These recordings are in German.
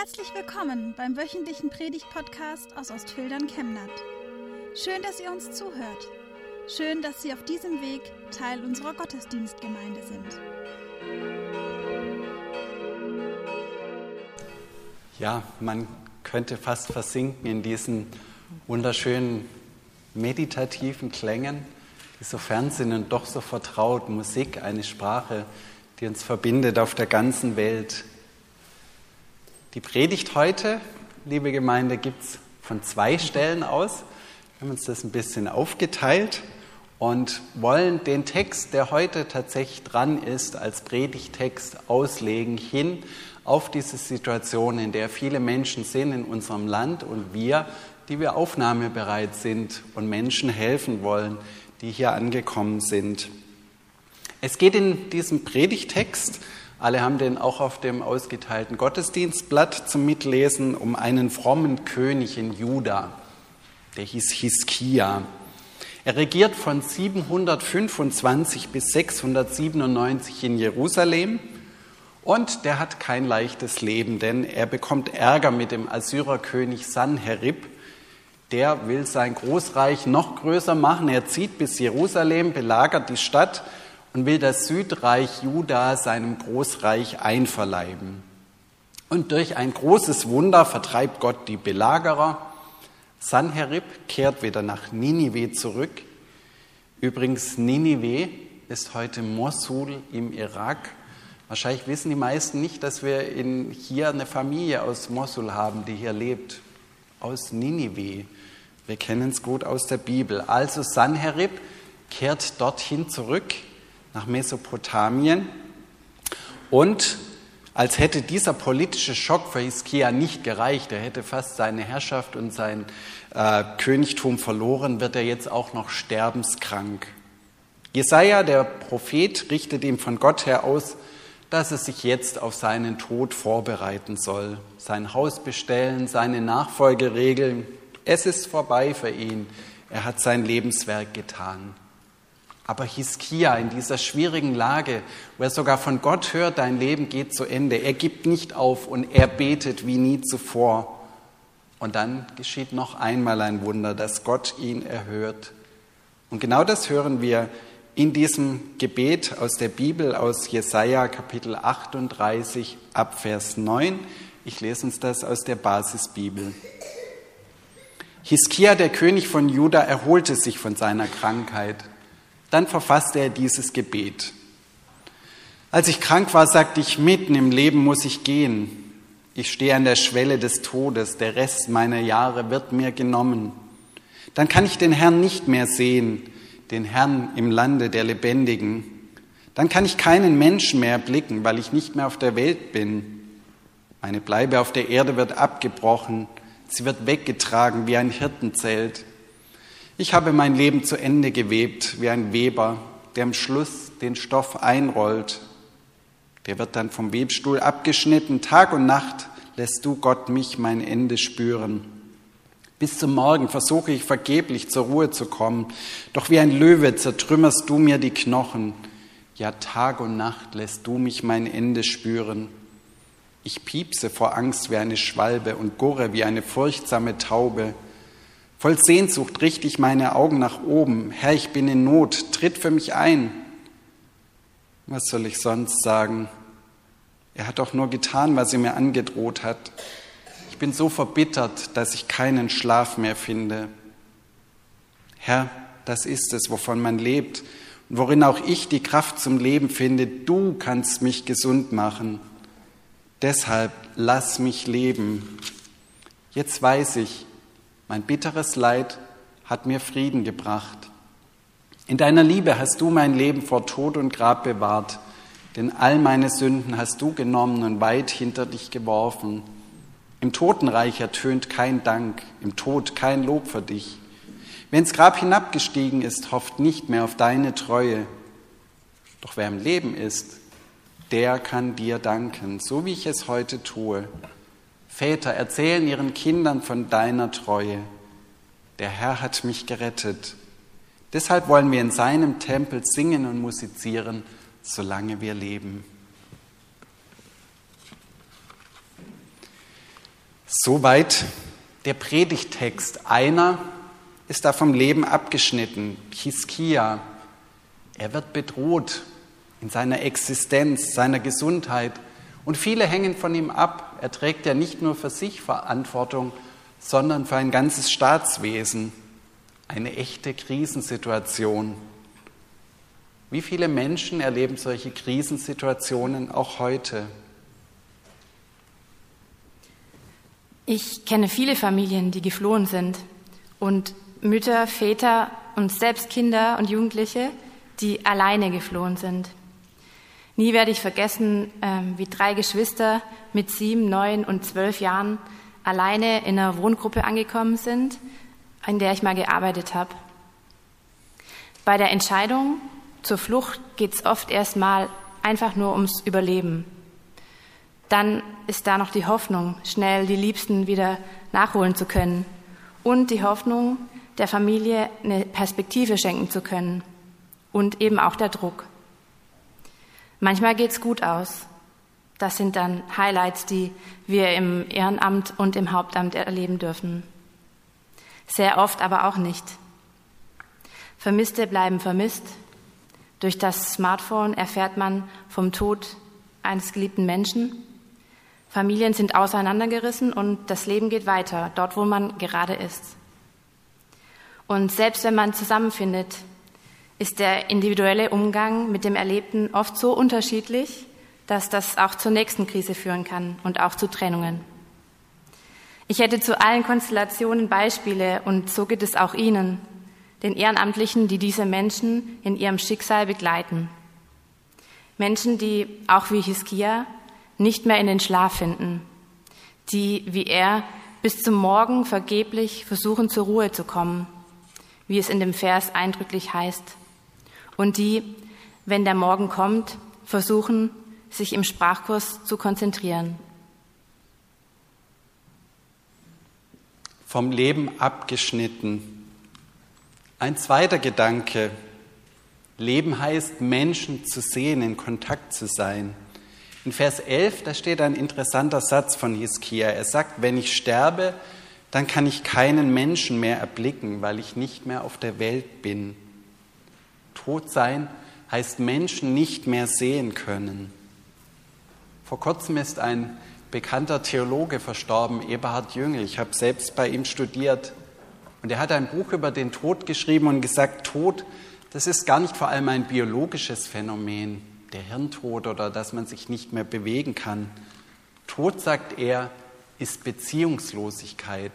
Herzlich willkommen beim wöchentlichen Predigt-Podcast aus Ostfildern Chemnat. Schön, dass ihr uns zuhört. Schön, dass Sie auf diesem Weg Teil unserer Gottesdienstgemeinde sind. Ja, man könnte fast versinken in diesen wunderschönen meditativen Klängen, die so fern sind und doch so vertraut. Musik, eine Sprache, die uns verbindet auf der ganzen Welt. Die Predigt heute, liebe Gemeinde, gibt es von zwei Stellen aus. Wir haben uns das ein bisschen aufgeteilt und wollen den Text, der heute tatsächlich dran ist, als Predigtext auslegen hin auf diese Situation, in der viele Menschen sind in unserem Land und wir, die wir aufnahmebereit sind und Menschen helfen wollen, die hier angekommen sind. Es geht in diesem Predigtext alle haben den auch auf dem ausgeteilten Gottesdienstblatt zum Mitlesen um einen frommen König in Juda. Der hieß Hiskia. Er regiert von 725 bis 697 in Jerusalem und der hat kein leichtes Leben, denn er bekommt Ärger mit dem Assyrerkönig Sanherib. Der will sein Großreich noch größer machen. Er zieht bis Jerusalem, belagert die Stadt und will das Südreich Juda seinem Großreich einverleiben. Und durch ein großes Wunder vertreibt Gott die Belagerer. Sanherib kehrt wieder nach Ninive zurück. Übrigens, Ninive ist heute Mosul im Irak. Wahrscheinlich wissen die meisten nicht, dass wir in, hier eine Familie aus Mosul haben, die hier lebt, aus Ninive. Wir kennen es gut aus der Bibel. Also Sanherib kehrt dorthin zurück nach Mesopotamien. Und als hätte dieser politische Schock für Hiskia nicht gereicht, er hätte fast seine Herrschaft und sein äh, Königtum verloren, wird er jetzt auch noch sterbenskrank. Jesaja, der Prophet, richtet ihm von Gott her aus, dass er sich jetzt auf seinen Tod vorbereiten soll, sein Haus bestellen, seine Nachfolge regeln. Es ist vorbei für ihn. Er hat sein Lebenswerk getan. Aber Hiskia in dieser schwierigen Lage, wo er sogar von Gott hört, dein Leben geht zu Ende, er gibt nicht auf und er betet wie nie zuvor. Und dann geschieht noch einmal ein Wunder, dass Gott ihn erhört. Und genau das hören wir in diesem Gebet aus der Bibel, aus Jesaja Kapitel 38 ab Vers 9. Ich lese uns das aus der Basisbibel. Hiskia, der König von Juda, erholte sich von seiner Krankheit. Dann verfasste er dieses Gebet. Als ich krank war, sagte ich, mitten im Leben muss ich gehen. Ich stehe an der Schwelle des Todes, der Rest meiner Jahre wird mir genommen. Dann kann ich den Herrn nicht mehr sehen, den Herrn im Lande der Lebendigen. Dann kann ich keinen Menschen mehr blicken, weil ich nicht mehr auf der Welt bin. Meine Bleibe auf der Erde wird abgebrochen, sie wird weggetragen wie ein Hirtenzelt. Ich habe mein Leben zu Ende gewebt wie ein Weber, der am Schluss den Stoff einrollt. Der wird dann vom Webstuhl abgeschnitten. Tag und Nacht lässt du Gott mich mein Ende spüren. Bis zum Morgen versuche ich vergeblich zur Ruhe zu kommen. Doch wie ein Löwe zertrümmerst du mir die Knochen. Ja, Tag und Nacht lässt du mich mein Ende spüren. Ich piepse vor Angst wie eine Schwalbe und gurre wie eine furchtsame Taube. Voll Sehnsucht richte ich meine Augen nach oben. Herr, ich bin in Not, tritt für mich ein. Was soll ich sonst sagen? Er hat doch nur getan, was er mir angedroht hat. Ich bin so verbittert, dass ich keinen Schlaf mehr finde. Herr, das ist es, wovon man lebt und worin auch ich die Kraft zum Leben finde. Du kannst mich gesund machen. Deshalb lass mich leben. Jetzt weiß ich, mein bitteres Leid hat mir Frieden gebracht. In deiner Liebe hast du mein Leben vor Tod und Grab bewahrt, denn all meine Sünden hast du genommen und weit hinter dich geworfen. Im Totenreich ertönt kein Dank, im Tod kein Lob für dich. Wer ins Grab hinabgestiegen ist, hofft nicht mehr auf deine Treue. Doch wer im Leben ist, der kann dir danken, so wie ich es heute tue. Väter erzählen ihren Kindern von deiner Treue. Der Herr hat mich gerettet. Deshalb wollen wir in seinem Tempel singen und musizieren, solange wir leben. Soweit der Predigtext. Einer ist da vom Leben abgeschnitten, Hiskia. Er wird bedroht in seiner Existenz, seiner Gesundheit. Und viele hängen von ihm ab. Er trägt ja nicht nur für sich Verantwortung, sondern für ein ganzes Staatswesen. Eine echte Krisensituation. Wie viele Menschen erleben solche Krisensituationen auch heute? Ich kenne viele Familien, die geflohen sind und Mütter, Väter und selbst Kinder und Jugendliche, die alleine geflohen sind. Nie werde ich vergessen, ähm, wie drei Geschwister mit sieben, neun und zwölf Jahren alleine in einer Wohngruppe angekommen sind, in der ich mal gearbeitet habe. Bei der Entscheidung zur Flucht geht es oft erstmal einfach nur ums Überleben. Dann ist da noch die Hoffnung, schnell die Liebsten wieder nachholen zu können und die Hoffnung, der Familie eine Perspektive schenken zu können und eben auch der Druck. Manchmal geht's gut aus. Das sind dann Highlights, die wir im Ehrenamt und im Hauptamt erleben dürfen. Sehr oft aber auch nicht. Vermisste bleiben vermisst. Durch das Smartphone erfährt man vom Tod eines geliebten Menschen. Familien sind auseinandergerissen und das Leben geht weiter, dort wo man gerade ist. Und selbst wenn man zusammenfindet, ist der individuelle Umgang mit dem Erlebten oft so unterschiedlich, dass das auch zur nächsten Krise führen kann und auch zu Trennungen. Ich hätte zu allen Konstellationen Beispiele und so geht es auch Ihnen, den Ehrenamtlichen, die diese Menschen in ihrem Schicksal begleiten. Menschen, die auch wie Hiskia nicht mehr in den Schlaf finden, die wie er bis zum Morgen vergeblich versuchen zur Ruhe zu kommen, wie es in dem Vers eindrücklich heißt und die, wenn der Morgen kommt, versuchen, sich im Sprachkurs zu konzentrieren. Vom Leben abgeschnitten. Ein zweiter Gedanke. Leben heißt, Menschen zu sehen, in Kontakt zu sein. In Vers 11, da steht ein interessanter Satz von Hiskia. Er sagt, wenn ich sterbe, dann kann ich keinen Menschen mehr erblicken, weil ich nicht mehr auf der Welt bin. Tot sein heißt Menschen nicht mehr sehen können. Vor kurzem ist ein bekannter Theologe verstorben, Eberhard Jüngel. Ich habe selbst bei ihm studiert. Und er hat ein Buch über den Tod geschrieben und gesagt, Tod, das ist gar nicht vor allem ein biologisches Phänomen, der Hirntod oder dass man sich nicht mehr bewegen kann. Tod, sagt er, ist Beziehungslosigkeit.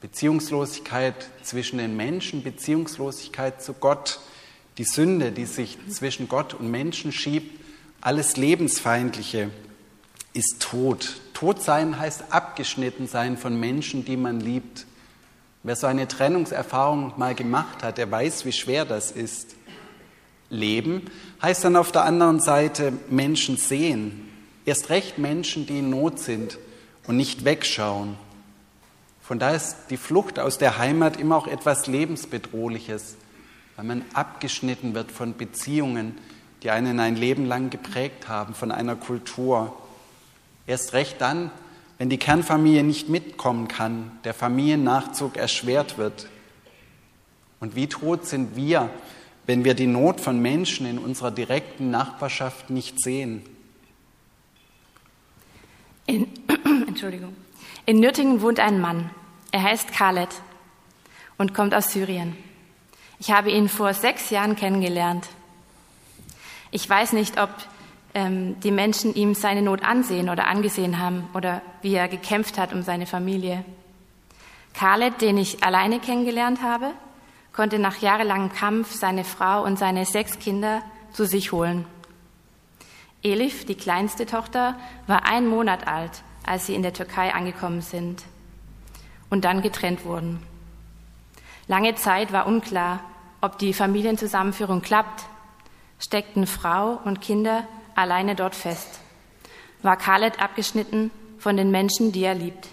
Beziehungslosigkeit zwischen den Menschen, Beziehungslosigkeit zu Gott die Sünde, die sich zwischen Gott und Menschen schiebt, alles Lebensfeindliche ist Tod. Tod sein heißt abgeschnitten sein von Menschen, die man liebt. Wer so eine Trennungserfahrung mal gemacht hat, der weiß, wie schwer das ist. Leben heißt dann auf der anderen Seite Menschen sehen. Erst recht Menschen, die in Not sind und nicht wegschauen. Von daher ist die Flucht aus der Heimat immer auch etwas Lebensbedrohliches weil man abgeschnitten wird von Beziehungen, die einen ein Leben lang geprägt haben, von einer Kultur. Erst recht dann, wenn die Kernfamilie nicht mitkommen kann, der Familiennachzug erschwert wird. Und wie tot sind wir, wenn wir die Not von Menschen in unserer direkten Nachbarschaft nicht sehen? In, Entschuldigung. In Nürtingen wohnt ein Mann. Er heißt Khaled und kommt aus Syrien. Ich habe ihn vor sechs Jahren kennengelernt. Ich weiß nicht, ob ähm, die Menschen ihm seine Not ansehen oder angesehen haben oder wie er gekämpft hat um seine Familie. Khaled, den ich alleine kennengelernt habe, konnte nach jahrelangem Kampf seine Frau und seine sechs Kinder zu sich holen. Elif, die kleinste Tochter, war ein Monat alt, als sie in der Türkei angekommen sind und dann getrennt wurden. Lange Zeit war unklar, ob die Familienzusammenführung klappt, steckten Frau und Kinder alleine dort fest. War Khaled abgeschnitten von den Menschen, die er liebt.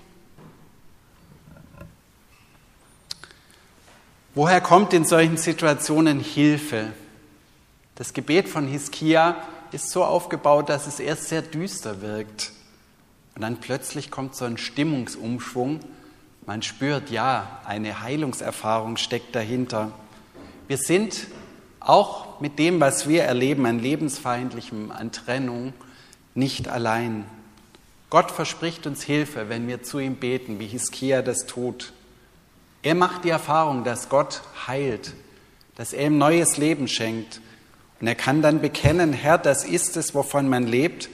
Woher kommt in solchen Situationen Hilfe? Das Gebet von Hiskia ist so aufgebaut, dass es erst sehr düster wirkt. Und dann plötzlich kommt so ein Stimmungsumschwung. Man spürt, ja, eine Heilungserfahrung steckt dahinter. Wir sind auch mit dem, was wir erleben, an lebensfeindlichem, an Trennung, nicht allein. Gott verspricht uns Hilfe, wenn wir zu ihm beten, wie Hiskia das tut. Er macht die Erfahrung, dass Gott heilt, dass er ihm neues Leben schenkt. Und er kann dann bekennen, Herr, das ist es, wovon man lebt,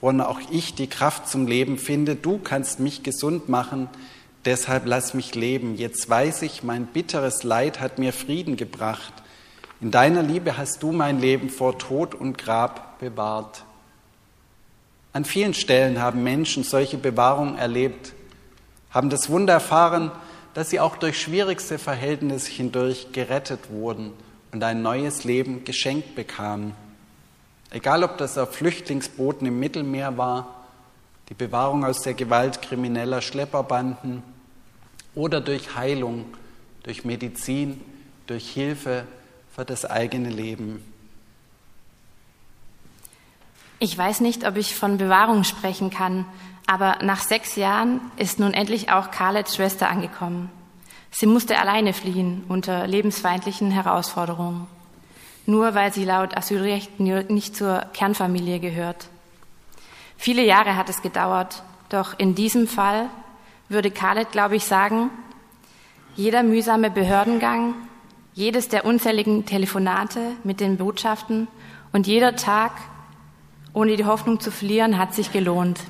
woran auch ich die Kraft zum Leben finde. Du kannst mich gesund machen, deshalb lass mich leben. Jetzt weiß ich, mein bitteres Leid hat mir Frieden gebracht. In deiner Liebe hast du mein Leben vor Tod und Grab bewahrt. An vielen Stellen haben Menschen solche Bewahrung erlebt, haben das Wunder erfahren, dass sie auch durch schwierigste Verhältnisse hindurch gerettet wurden und ein neues Leben geschenkt bekamen. Egal, ob das auf Flüchtlingsbooten im Mittelmeer war, die Bewahrung aus der Gewalt krimineller Schlepperbanden oder durch Heilung, durch Medizin, durch Hilfe für das eigene Leben. Ich weiß nicht, ob ich von Bewahrung sprechen kann, aber nach sechs Jahren ist nun endlich auch Khaleds Schwester angekommen. Sie musste alleine fliehen unter lebensfeindlichen Herausforderungen, nur weil sie laut Asylrecht nicht zur Kernfamilie gehört. Viele Jahre hat es gedauert, doch in diesem Fall würde Khaled, glaube ich, sagen, jeder mühsame Behördengang, jedes der unzähligen Telefonate mit den Botschaften und jeder Tag, ohne die Hoffnung zu verlieren, hat sich gelohnt.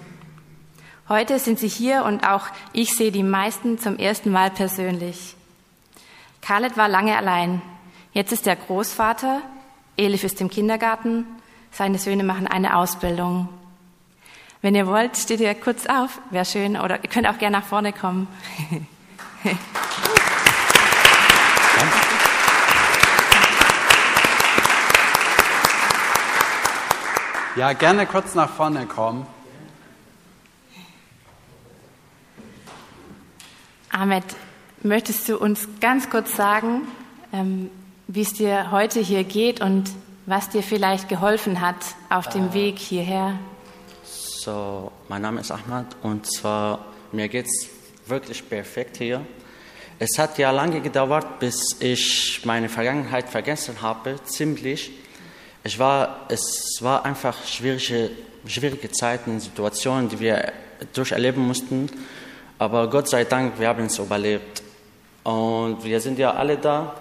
Heute sind sie hier und auch ich sehe die meisten zum ersten Mal persönlich. Khaled war lange allein. Jetzt ist er Großvater, Elif ist im Kindergarten, seine Söhne machen eine Ausbildung. Wenn ihr wollt, steht ihr kurz auf, wäre schön, oder ihr könnt auch gerne nach vorne kommen. Ja, gerne kurz nach vorne kommen. Ahmed, möchtest du uns ganz kurz sagen, ähm, wie es dir heute hier geht und was dir vielleicht geholfen hat auf dem äh, Weg hierher? So, mein Name ist Ahmed und zwar mir geht es wirklich perfekt hier. Es hat ja lange gedauert, bis ich meine Vergangenheit vergessen habe, ziemlich. Ich war, es war einfach schwierige, schwierige Zeiten, Situationen, die wir durcherleben mussten. Aber Gott sei Dank, wir haben es überlebt. Und wir sind ja alle da,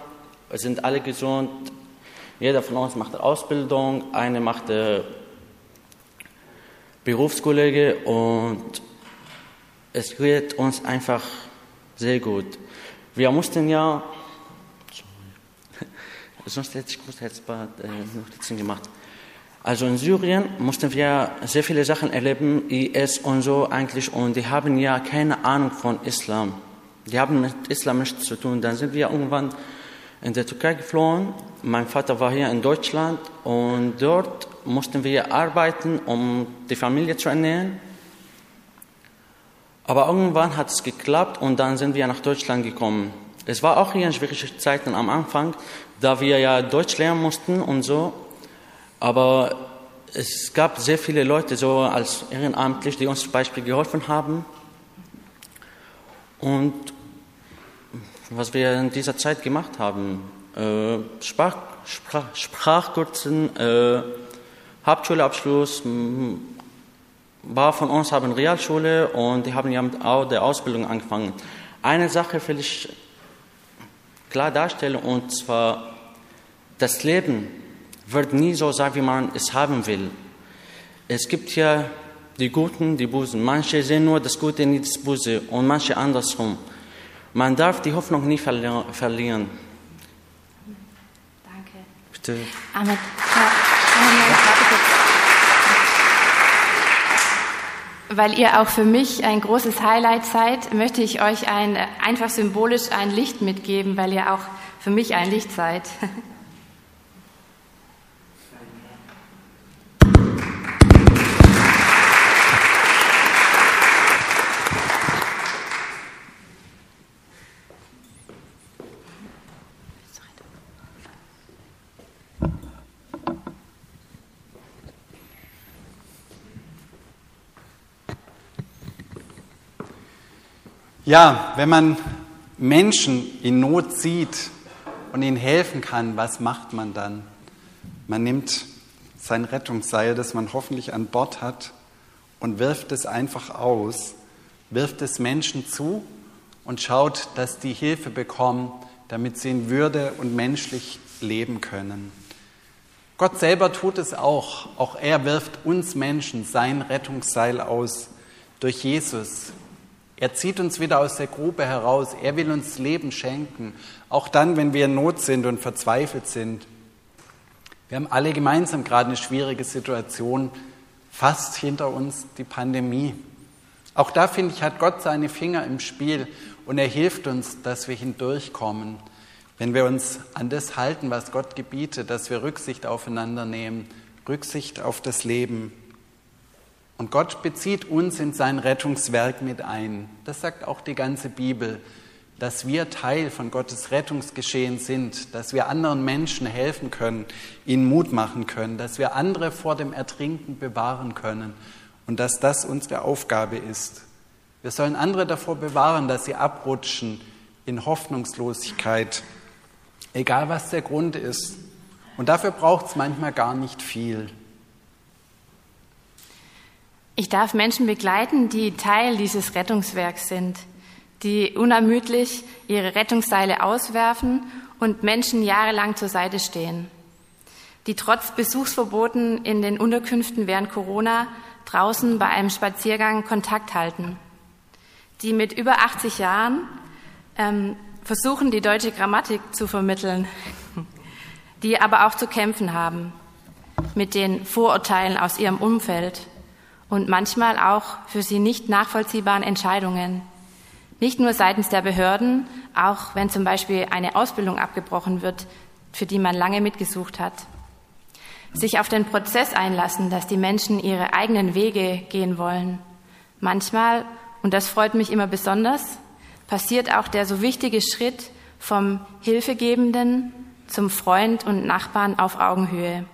sind alle gesund. Jeder von uns macht Ausbildung, eine macht äh, Berufskollege und es geht uns einfach sehr gut. Wir mussten ja sonst hätte ich ein paar Notizen gemacht. Also in Syrien mussten wir sehr viele Sachen erleben, IS und so eigentlich, und die haben ja keine Ahnung von Islam. Die haben mit Islam nichts zu tun. Dann sind wir irgendwann in der Türkei geflohen. Mein Vater war hier in Deutschland und dort mussten wir arbeiten, um die Familie zu ernähren. Aber irgendwann hat es geklappt und dann sind wir nach Deutschland gekommen. Es war auch hier in schwierige Zeiten am Anfang, da wir ja Deutsch lernen mussten und so. Aber es gab sehr viele Leute, so als ehrenamtlich, die uns zum Beispiel geholfen haben. Und was wir in dieser Zeit gemacht haben, äh, Sprach, Sprach, Sprachkursen, äh, Hauptschulabschluss, war von uns haben Realschule und die haben ja mit der Ausbildung angefangen. Eine Sache will ich klar darstellen und zwar das Leben wird nie so sein, wie man es haben will. Es gibt ja die Guten, die Busen. Manche sehen nur das Gute, nicht das Böse und manche andersrum. Man darf die Hoffnung nie verli verlieren. Danke. Bitte. Ahmed, weil ihr auch für mich ein großes Highlight seid, möchte ich euch ein, einfach symbolisch ein Licht mitgeben, weil ihr auch für mich ein Licht seid. Ja, wenn man Menschen in Not sieht und ihnen helfen kann, was macht man dann? Man nimmt sein Rettungsseil, das man hoffentlich an Bord hat, und wirft es einfach aus, wirft es Menschen zu und schaut, dass die Hilfe bekommen, damit sie in Würde und menschlich leben können. Gott selber tut es auch. Auch er wirft uns Menschen sein Rettungsseil aus durch Jesus. Er zieht uns wieder aus der Grube heraus. Er will uns Leben schenken, auch dann, wenn wir in Not sind und verzweifelt sind. Wir haben alle gemeinsam gerade eine schwierige Situation, fast hinter uns die Pandemie. Auch da, finde ich, hat Gott seine Finger im Spiel und er hilft uns, dass wir hindurchkommen. Wenn wir uns an das halten, was Gott gebietet, dass wir Rücksicht aufeinander nehmen, Rücksicht auf das Leben. Und Gott bezieht uns in sein Rettungswerk mit ein. Das sagt auch die ganze Bibel dass wir Teil von Gottes Rettungsgeschehen sind, dass wir anderen Menschen helfen können, ihnen Mut machen können, dass wir andere vor dem Ertrinken bewahren können und dass das unsere Aufgabe ist. Wir sollen andere davor bewahren, dass sie abrutschen in Hoffnungslosigkeit, egal was der Grund ist. Und dafür braucht es manchmal gar nicht viel. Ich darf Menschen begleiten, die Teil dieses Rettungswerks sind die unermüdlich ihre Rettungsseile auswerfen und Menschen jahrelang zur Seite stehen, die trotz Besuchsverboten in den Unterkünften während Corona draußen bei einem Spaziergang Kontakt halten, die mit über 80 Jahren ähm, versuchen, die deutsche Grammatik zu vermitteln, die aber auch zu kämpfen haben mit den Vorurteilen aus ihrem Umfeld und manchmal auch für sie nicht nachvollziehbaren Entscheidungen, nicht nur seitens der Behörden, auch wenn zum Beispiel eine Ausbildung abgebrochen wird, für die man lange mitgesucht hat. Sich auf den Prozess einlassen, dass die Menschen ihre eigenen Wege gehen wollen. Manchmal, und das freut mich immer besonders, passiert auch der so wichtige Schritt vom Hilfegebenden zum Freund und Nachbarn auf Augenhöhe.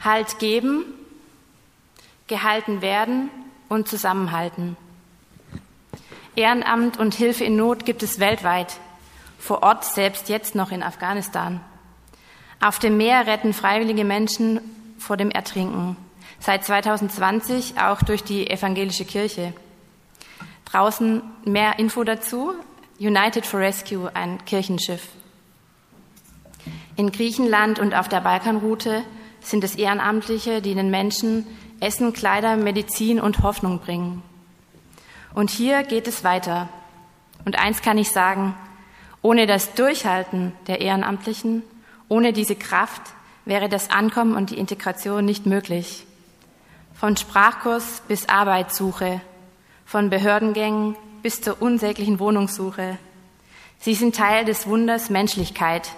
Halt geben, gehalten werden und zusammenhalten. Ehrenamt und Hilfe in Not gibt es weltweit, vor Ort selbst jetzt noch in Afghanistan. Auf dem Meer retten freiwillige Menschen vor dem Ertrinken, seit 2020 auch durch die evangelische Kirche. Draußen mehr Info dazu, United for Rescue, ein Kirchenschiff. In Griechenland und auf der Balkanroute sind es Ehrenamtliche, die den Menschen Essen, Kleider, Medizin und Hoffnung bringen. Und hier geht es weiter. Und eins kann ich sagen, ohne das Durchhalten der Ehrenamtlichen, ohne diese Kraft wäre das Ankommen und die Integration nicht möglich. Von Sprachkurs bis Arbeitssuche, von Behördengängen bis zur unsäglichen Wohnungssuche. Sie sind Teil des Wunders Menschlichkeit,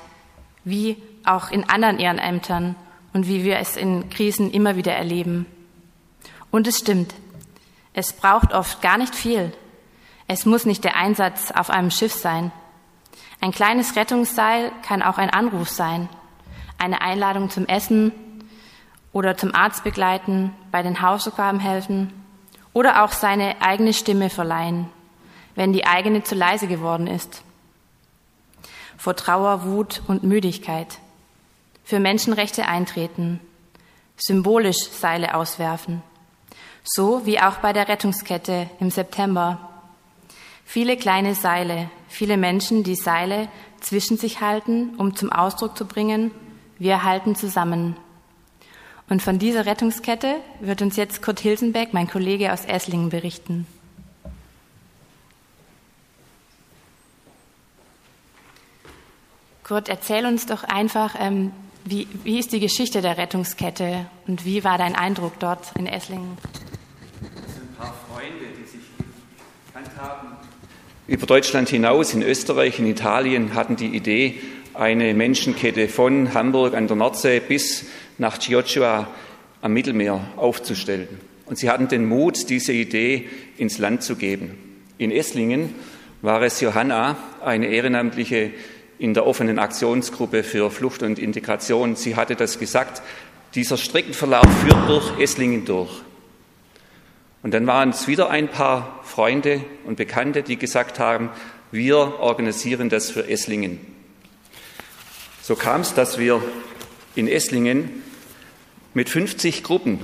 wie auch in anderen Ehrenämtern und wie wir es in Krisen immer wieder erleben. Und es stimmt, es braucht oft gar nicht viel. Es muss nicht der Einsatz auf einem Schiff sein. Ein kleines Rettungsseil kann auch ein Anruf sein, eine Einladung zum Essen oder zum Arzt begleiten, bei den Hausaufgaben helfen oder auch seine eigene Stimme verleihen, wenn die eigene zu leise geworden ist. Vor Trauer, Wut und Müdigkeit. Für Menschenrechte eintreten. Symbolisch Seile auswerfen so wie auch bei der Rettungskette im September. Viele kleine Seile, viele Menschen, die Seile zwischen sich halten, um zum Ausdruck zu bringen, wir halten zusammen. Und von dieser Rettungskette wird uns jetzt Kurt Hilsenbeck, mein Kollege aus Esslingen, berichten. Kurt, erzähl uns doch einfach, ähm, wie, wie ist die Geschichte der Rettungskette und wie war dein Eindruck dort in Esslingen? Über Deutschland hinaus, in Österreich, in Italien, hatten die Idee, eine Menschenkette von Hamburg an der Nordsee bis nach Chioggia am Mittelmeer aufzustellen. Und sie hatten den Mut, diese Idee ins Land zu geben. In Esslingen war es Johanna, eine Ehrenamtliche in der offenen Aktionsgruppe für Flucht und Integration. Sie hatte das gesagt, dieser Streckenverlauf führt durch Esslingen durch. Und dann waren es wieder ein paar Freunde und Bekannte, die gesagt haben, wir organisieren das für Esslingen. So kam es, dass wir in Esslingen mit 50 Gruppen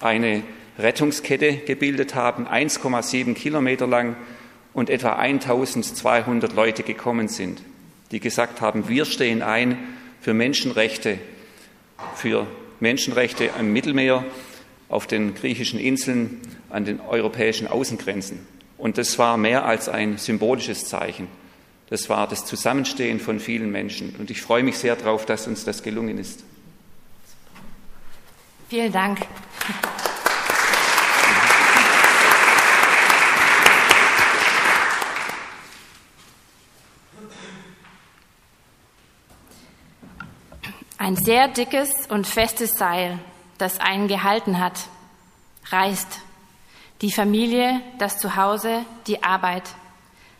eine Rettungskette gebildet haben, 1,7 Kilometer lang und etwa 1200 Leute gekommen sind, die gesagt haben, wir stehen ein für Menschenrechte, für Menschenrechte am Mittelmeer, auf den griechischen Inseln, an den europäischen Außengrenzen. Und das war mehr als ein symbolisches Zeichen. Das war das Zusammenstehen von vielen Menschen. Und ich freue mich sehr darauf, dass uns das gelungen ist. Vielen Dank. Ein sehr dickes und festes Seil, das einen gehalten hat, reißt. Die Familie, das Zuhause, die Arbeit.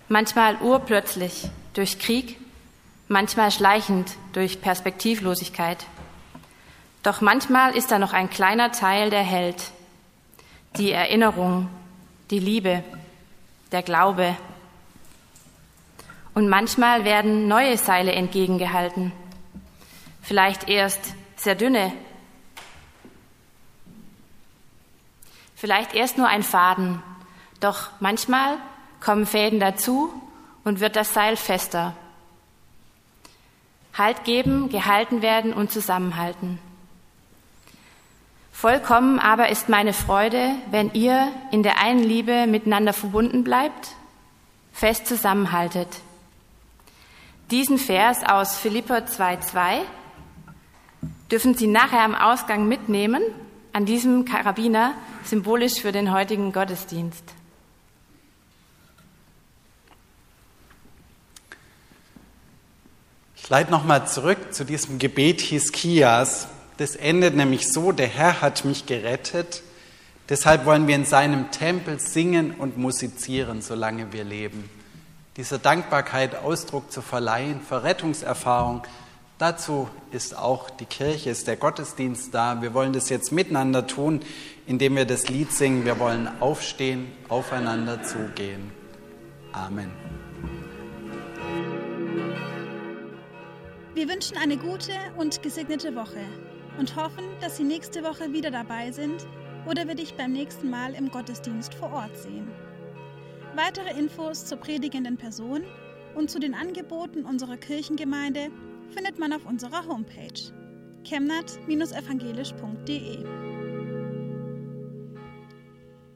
Manchmal urplötzlich durch Krieg, manchmal schleichend durch Perspektivlosigkeit. Doch manchmal ist da noch ein kleiner Teil, der hält. Die Erinnerung, die Liebe, der Glaube. Und manchmal werden neue Seile entgegengehalten. Vielleicht erst sehr dünne, vielleicht erst nur ein Faden, doch manchmal kommen Fäden dazu und wird das Seil fester. Halt geben, gehalten werden und zusammenhalten. Vollkommen aber ist meine Freude, wenn ihr in der einen Liebe miteinander verbunden bleibt, fest zusammenhaltet. Diesen Vers aus Philippa 2,2 dürfen Sie nachher am Ausgang mitnehmen, an diesem Karabiner, symbolisch für den heutigen Gottesdienst. Ich leite nochmal zurück zu diesem Gebet Hiskias, das endet nämlich so, der Herr hat mich gerettet, deshalb wollen wir in seinem Tempel singen und musizieren, solange wir leben. Dieser Dankbarkeit Ausdruck zu verleihen, Verrettungserfahrung, dazu ist auch die Kirche, ist der Gottesdienst da. Wir wollen das jetzt miteinander tun, indem wir das Lied singen. Wir wollen aufstehen, aufeinander zugehen. Amen. Wir wünschen eine gute und gesegnete Woche und hoffen, dass Sie nächste Woche wieder dabei sind oder wir dich beim nächsten Mal im Gottesdienst vor Ort sehen. Weitere Infos zur predigenden Person und zu den Angeboten unserer Kirchengemeinde findet man auf unserer Homepage chemnat-evangelisch.de.